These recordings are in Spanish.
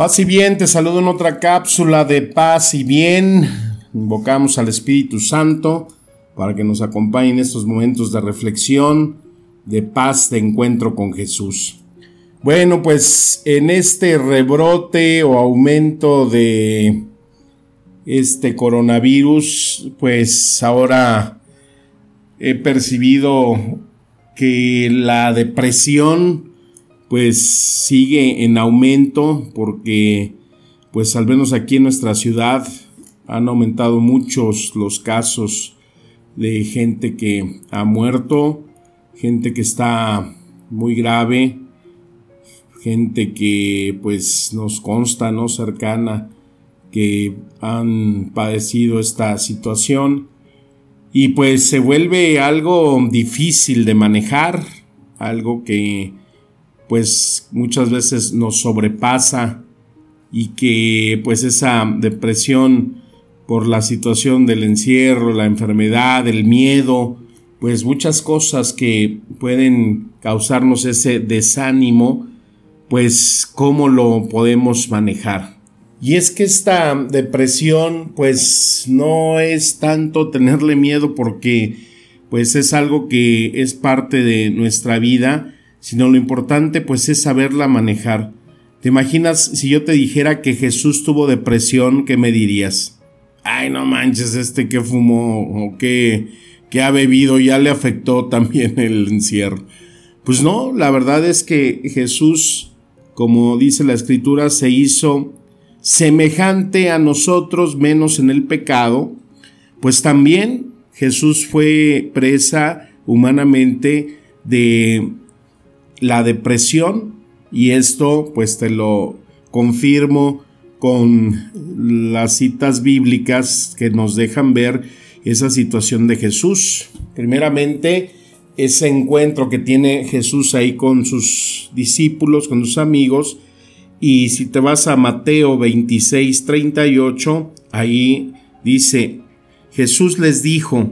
Paz y bien, te saludo en otra cápsula de paz y bien. Invocamos al Espíritu Santo para que nos acompañe en estos momentos de reflexión, de paz, de encuentro con Jesús. Bueno, pues en este rebrote o aumento de este coronavirus, pues ahora he percibido que la depresión pues sigue en aumento porque pues al menos aquí en nuestra ciudad han aumentado muchos los casos de gente que ha muerto, gente que está muy grave, gente que pues nos consta, no cercana, que han padecido esta situación. Y pues se vuelve algo difícil de manejar, algo que pues muchas veces nos sobrepasa y que pues esa depresión por la situación del encierro, la enfermedad, el miedo, pues muchas cosas que pueden causarnos ese desánimo, pues cómo lo podemos manejar. Y es que esta depresión pues no es tanto tenerle miedo porque pues es algo que es parte de nuestra vida, sino lo importante pues es saberla manejar. ¿Te imaginas si yo te dijera que Jesús tuvo depresión, qué me dirías? Ay, no manches, este que fumó o que, que ha bebido ya le afectó también el encierro. Pues no, la verdad es que Jesús, como dice la escritura, se hizo semejante a nosotros menos en el pecado, pues también Jesús fue presa humanamente de la depresión y esto pues te lo confirmo con las citas bíblicas que nos dejan ver esa situación de Jesús. Primeramente, ese encuentro que tiene Jesús ahí con sus discípulos, con sus amigos, y si te vas a Mateo 26, 38, ahí dice, Jesús les dijo,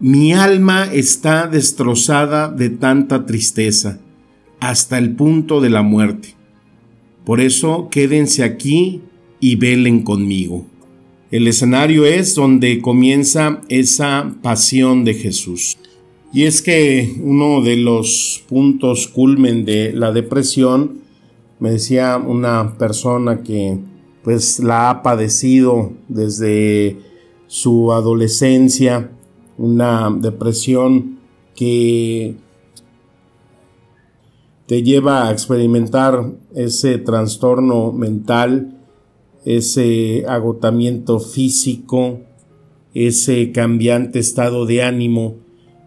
mi alma está destrozada de tanta tristeza, hasta el punto de la muerte. Por eso quédense aquí y velen conmigo. El escenario es donde comienza esa pasión de Jesús. Y es que uno de los puntos culmen de la depresión me decía una persona que pues la ha padecido desde su adolescencia, una depresión que te lleva a experimentar ese trastorno mental, ese agotamiento físico, ese cambiante estado de ánimo,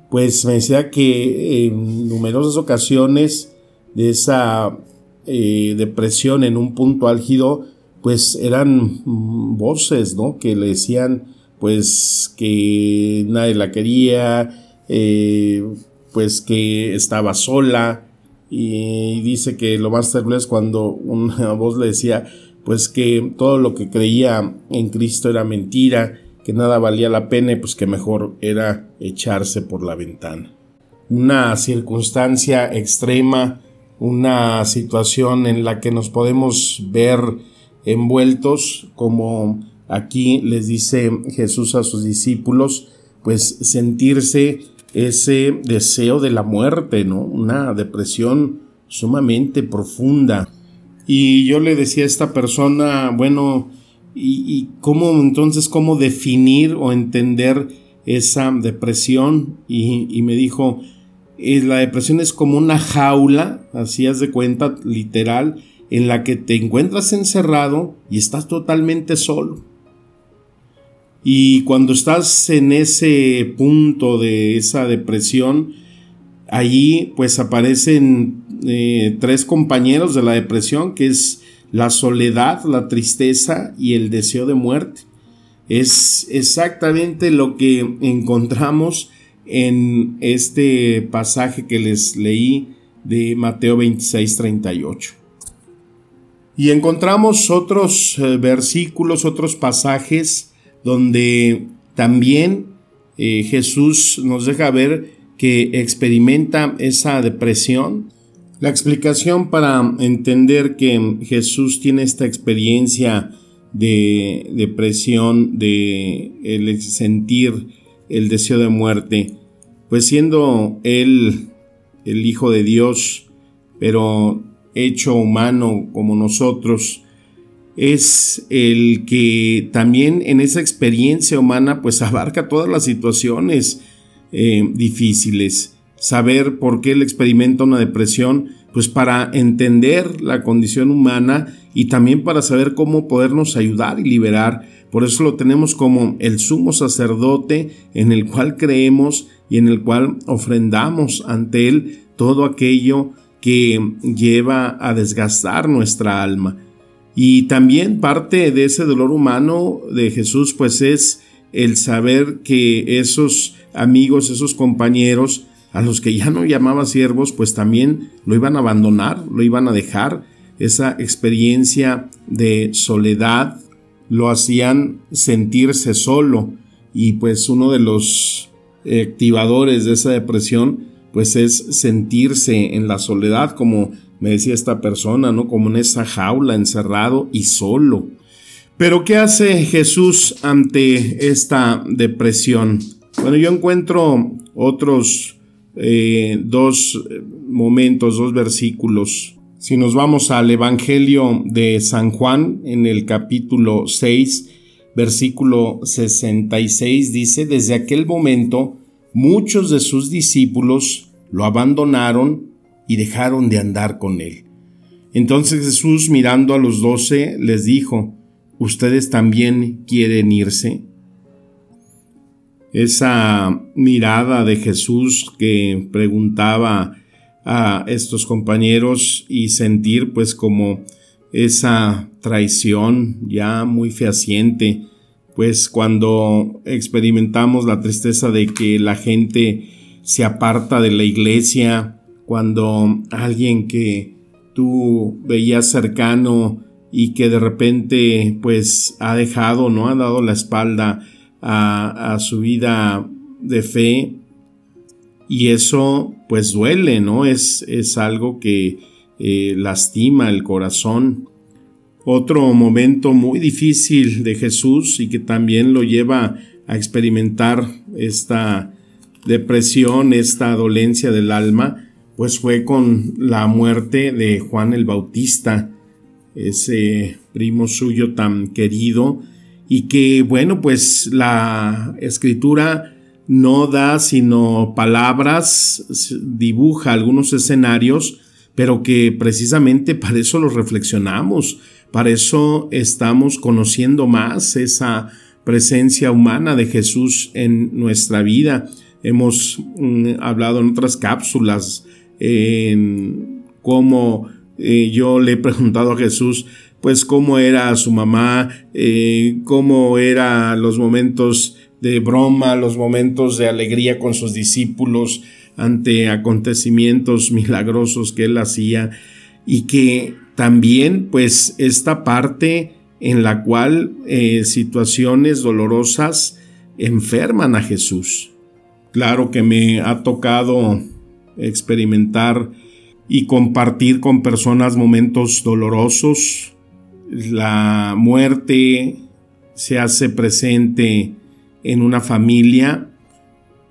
pues me decía que en numerosas ocasiones de esa eh, depresión en un punto álgido, pues eran voces, ¿no? Que le decían, pues, que nadie la quería, eh, pues que estaba sola, y dice que lo más terrible es cuando una voz le decía, pues que todo lo que creía en Cristo era mentira, que nada valía la pena y pues que mejor era echarse por la ventana. Una circunstancia extrema una situación en la que nos podemos ver envueltos, como aquí les dice Jesús a sus discípulos, pues sentirse ese deseo de la muerte, ¿no? Una depresión sumamente profunda. Y yo le decía a esta persona, bueno, ¿y, cómo entonces, cómo definir o entender esa depresión? Y, me dijo, la depresión es como una jaula, así haz de cuenta, literal, en la que te encuentras encerrado y estás totalmente solo. Y cuando estás en ese punto de esa depresión, allí pues aparecen eh, tres compañeros de la depresión, que es la soledad, la tristeza y el deseo de muerte. Es exactamente lo que encontramos en este pasaje que les leí de Mateo 26, 38. Y encontramos otros eh, versículos, otros pasajes donde también eh, Jesús nos deja ver que experimenta esa depresión. La explicación para entender que Jesús tiene esta experiencia de depresión, de sentir el deseo de muerte, pues siendo él el Hijo de Dios, pero hecho humano como nosotros, es el que también en esa experiencia humana pues abarca todas las situaciones eh, difíciles. Saber por qué él experimenta una depresión, pues para entender la condición humana y también para saber cómo podernos ayudar y liberar. Por eso lo tenemos como el sumo sacerdote en el cual creemos y en el cual ofrendamos ante él todo aquello que lleva a desgastar nuestra alma. Y también parte de ese dolor humano de Jesús pues es el saber que esos amigos, esos compañeros a los que ya no llamaba siervos pues también lo iban a abandonar, lo iban a dejar. Esa experiencia de soledad lo hacían sentirse solo y pues uno de los activadores de esa depresión pues es sentirse en la soledad, como me decía esta persona, ¿no? Como en esa jaula, encerrado y solo. Pero ¿qué hace Jesús ante esta depresión? Bueno, yo encuentro otros eh, dos momentos, dos versículos. Si nos vamos al Evangelio de San Juan, en el capítulo 6, versículo 66, dice, desde aquel momento, muchos de sus discípulos lo abandonaron y dejaron de andar con él. Entonces Jesús mirando a los doce les dijo, ¿ustedes también quieren irse? Esa mirada de Jesús que preguntaba a estos compañeros y sentir pues como esa traición ya muy fehaciente pues cuando experimentamos la tristeza de que la gente se aparta de la iglesia, cuando alguien que tú veías cercano y que de repente pues ha dejado, no ha dado la espalda a, su vida de fe y eso pues duele, ¿no? Es, es algo que eh, lastima el corazón. Otro momento muy difícil de Jesús y que también lo lleva a experimentar esta depresión, esta dolencia del alma, pues fue con la muerte de Juan el Bautista, ese primo suyo tan querido, y que bueno, pues la escritura no da sino palabras, dibuja algunos escenarios, pero que precisamente para eso los reflexionamos, para eso estamos conociendo más esa presencia humana de Jesús en nuestra vida. Hemos mm, hablado en otras cápsulas en cómo eh, yo le he preguntado a Jesús pues cómo era su mamá, eh, cómo eran los momentos de broma, los momentos de alegría con sus discípulos ante acontecimientos milagrosos que él hacía y que también pues esta parte en la cual eh, situaciones dolorosas enferman a Jesús. Claro que me ha tocado experimentar y compartir con personas momentos dolorosos. La muerte se hace presente en una familia,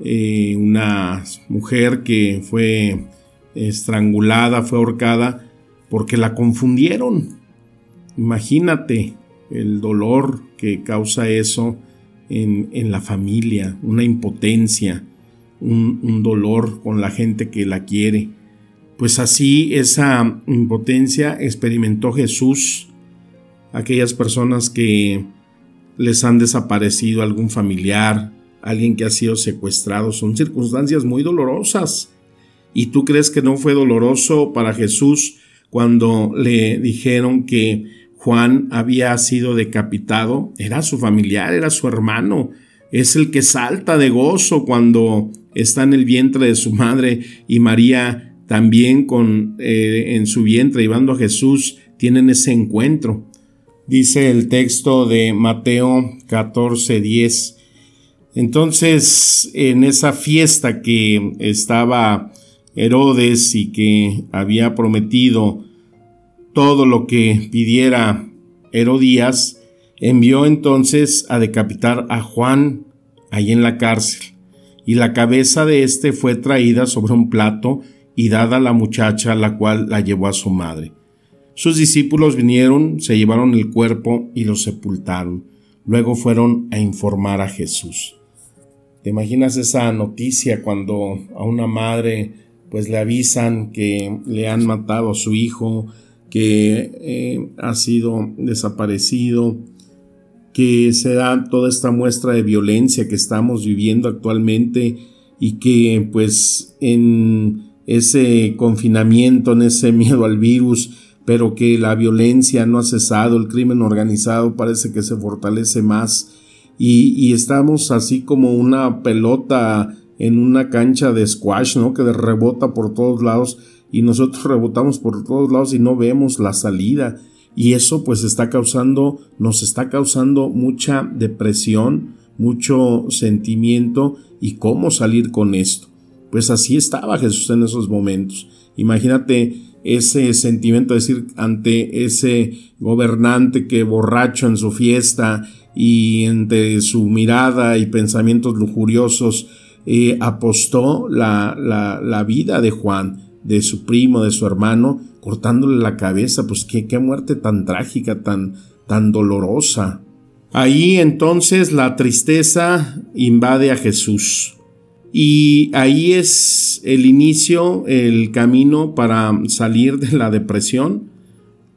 eh, una mujer que fue estrangulada, fue ahorcada, porque la confundieron. Imagínate el dolor que causa eso en, la familia, una impotencia, un, dolor con la gente que la quiere. Pues así esa impotencia experimentó Jesús, aquellas personas que les han desaparecido algún familiar, alguien que ha sido secuestrado, son circunstancias muy dolorosas ¿Y tú crees que no fue doloroso para Jesús cuando le dijeron que Juan había sido decapitado? Era su familiar, era su hermano. Es el que salta de gozo cuando está en el vientre de su madre y María también con, eh, en su vientre llevando a Jesús tienen ese encuentro. Dice el texto de Mateo 14, 10. Entonces, en esa fiesta que estaba Herodes y que había prometido todo lo que pidiera Herodías, envió entonces a decapitar a Juan ahí en la cárcel, y la cabeza de éste fue traída sobre un plato y dada a la muchacha, la cual la llevó a su madre. Sus discípulos vinieron, se llevaron el cuerpo y lo sepultaron. Luego fueron a informar a Jesús. ¿Te imaginas esa noticia cuando a una madre pues le avisan que le han matado a su hijo, que eh, ha sido desaparecido, que se da toda esta muestra de violencia que estamos viviendo actualmente y que pues en ese confinamiento, en ese miedo al virus, pero que la violencia no ha cesado, el crimen organizado parece que se fortalece más y, y estamos así como una pelota en una cancha de squash, ¿no? Que rebota por todos lados y nosotros rebotamos por todos lados y no vemos la salida. Y eso pues está causando, nos está causando mucha depresión, mucho sentimiento y cómo salir con esto. Pues así estaba Jesús en esos momentos. Imagínate ese sentimiento, de decir, ante ese gobernante que borracho en su fiesta y entre su mirada y pensamientos lujuriosos eh, apostó la, la, vida de Juan, de su primo, de su hermano, cortándole la cabeza, pues qué, qué muerte tan trágica, tan, tan dolorosa. Ahí entonces la tristeza invade a Jesús. Y ahí es el inicio, el camino para salir de la depresión,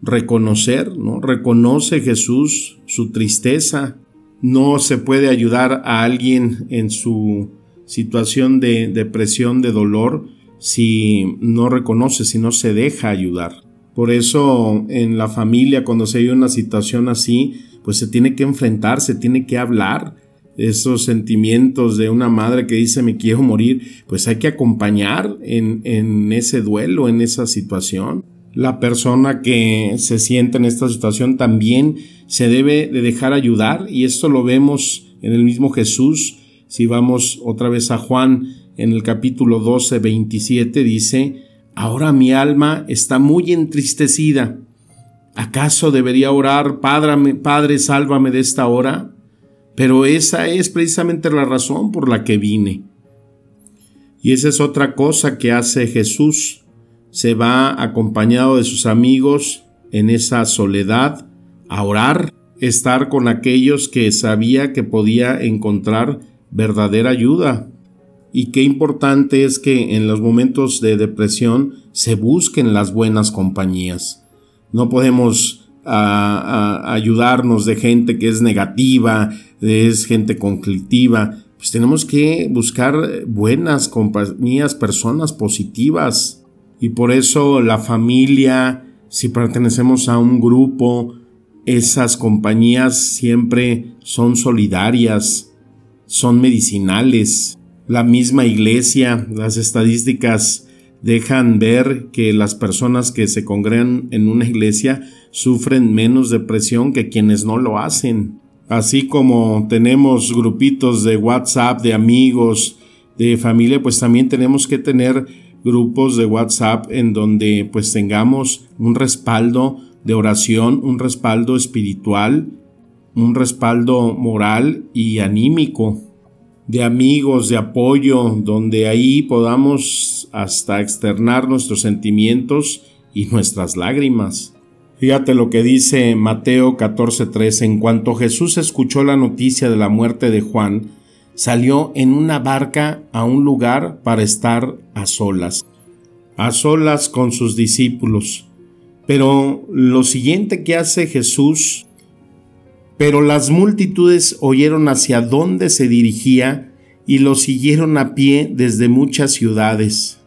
reconocer, ¿no? Reconoce Jesús su tristeza. No se puede ayudar a alguien en su situación de depresión, de dolor, si no reconoce, si no se deja ayudar. Por eso en la familia, cuando se hay una situación así, pues se tiene que enfrentar, se tiene que hablar. Esos sentimientos de una madre que dice me quiero morir, pues hay que acompañar en, en ese duelo, en esa situación. La persona que se siente en esta situación también se debe de dejar ayudar y esto lo vemos en el mismo Jesús si vamos otra vez a Juan en el capítulo 12, 27, dice, Ahora mi alma está muy entristecida. ¿Acaso debería orar, Padre, Padre, sálvame de esta hora? Pero esa es precisamente la razón por la que vine. Y esa es otra cosa que hace Jesús. Se va acompañado de sus amigos en esa soledad a orar, estar con aquellos que sabía que podía encontrar verdadera ayuda. Y qué importante es que en los momentos de depresión se busquen las buenas compañías. No podemos ayudarnos de gente que es negativa, es gente conflictiva. Pues tenemos que buscar buenas compañías, personas positivas. Y por eso la familia, si pertenecemos a un grupo, esas compañías siempre son solidarias, son medicinales. La misma iglesia, las estadísticas dejan ver que las personas que se congregan en una iglesia sufren menos depresión que quienes no lo hacen. Así como tenemos grupitos de WhatsApp de amigos, de familia, pues también tenemos que tener grupos de WhatsApp en donde pues tengamos un respaldo de oración, un respaldo espiritual un respaldo moral y anímico, de amigos, de apoyo, donde ahí podamos hasta externar nuestros sentimientos y nuestras lágrimas. Fíjate lo que dice Mateo 14:3, en cuanto Jesús escuchó la noticia de la muerte de Juan, salió en una barca a un lugar para estar a solas, a solas con sus discípulos. Pero lo siguiente que hace Jesús pero las multitudes oyeron hacia dónde se dirigía y lo siguieron a pie desde muchas ciudades.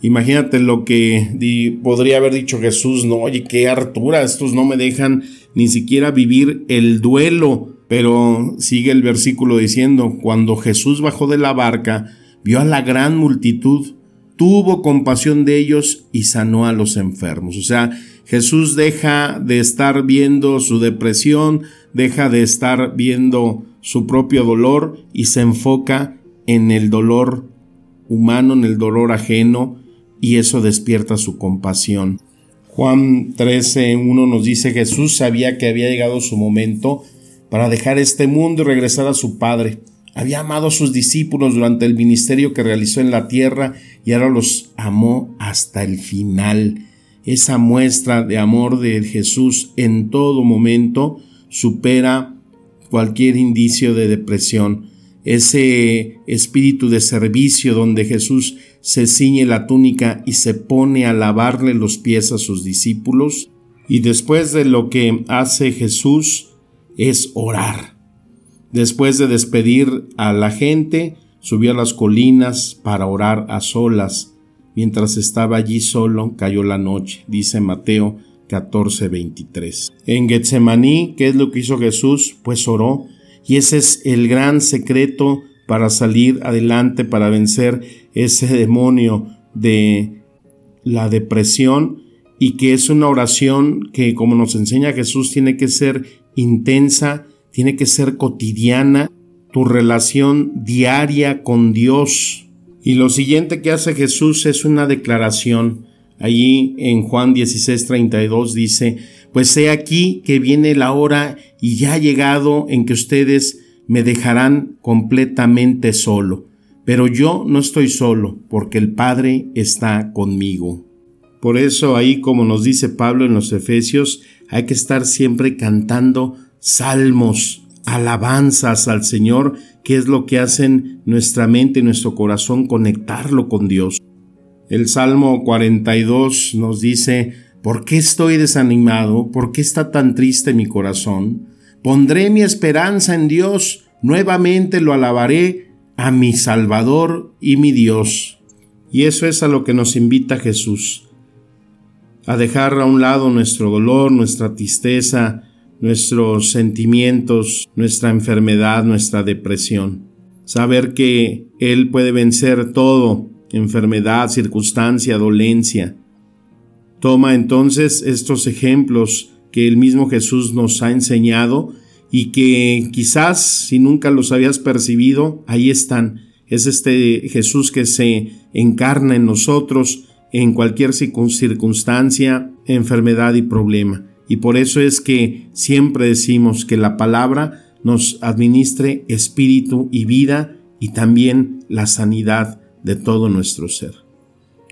Imagínate lo que podría haber dicho Jesús, no, oye, qué hartura, estos no me dejan ni siquiera vivir el duelo. Pero sigue el versículo diciendo, cuando Jesús bajó de la barca, vio a la gran multitud, tuvo compasión de ellos y sanó a los enfermos. O sea, Jesús deja de estar viendo su depresión, deja de estar viendo su propio dolor y se enfoca en el dolor humano, en el dolor ajeno, y eso despierta su compasión. Juan 13, 1 nos dice Jesús sabía que había llegado su momento para dejar este mundo y regresar a su Padre. Había amado a sus discípulos durante el ministerio que realizó en la tierra y ahora los amó hasta el final. Esa muestra de amor de Jesús en todo momento supera cualquier indicio de depresión. Ese espíritu de servicio donde Jesús se ciñe la túnica y se pone a lavarle los pies a sus discípulos. Y después de lo que hace Jesús es orar. Después de despedir a la gente, subió a las colinas para orar a solas. Mientras estaba allí solo, cayó la noche, dice Mateo 14:23. En Getsemaní, ¿qué es lo que hizo Jesús? Pues oró, y ese es el gran secreto para salir adelante, para vencer ese demonio de la depresión y que es una oración que, como nos enseña Jesús, tiene que ser intensa, tiene que ser cotidiana, tu relación diaria con Dios. Y lo siguiente que hace Jesús es una declaración. Allí en Juan 16:32 dice, pues he aquí que viene la hora y ya ha llegado en que ustedes me dejarán completamente solo. Pero yo no estoy solo, porque el Padre está conmigo. Por eso ahí, como nos dice Pablo en los Efesios, hay que estar siempre cantando salmos, alabanzas al Señor, que es lo que hacen nuestra mente y nuestro corazón conectarlo con Dios. El Salmo 42 nos dice, ¿por qué estoy desanimado? ¿Por qué está tan triste mi corazón? Pondré mi esperanza en Dios, nuevamente lo alabaré a mi Salvador y mi Dios. Y eso es a lo que nos invita Jesús, a dejar a un lado nuestro dolor, nuestra tristeza, nuestros sentimientos, nuestra enfermedad, nuestra depresión. Saber que Él puede vencer todo, enfermedad, circunstancia, dolencia. Toma entonces estos ejemplos que el mismo Jesús nos ha enseñado y que quizás si nunca los habías percibido, ahí están. Es este Jesús que se encarna en nosotros en cualquier circunstancia, enfermedad y problema. Y por eso es que siempre decimos que la palabra nos administre espíritu y vida y también la sanidad de todo nuestro ser.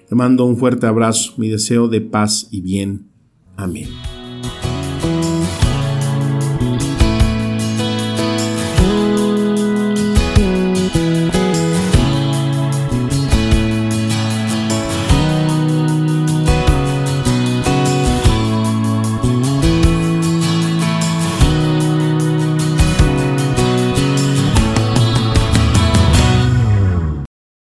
Te mando un fuerte abrazo, mi deseo de paz y bien. Amén.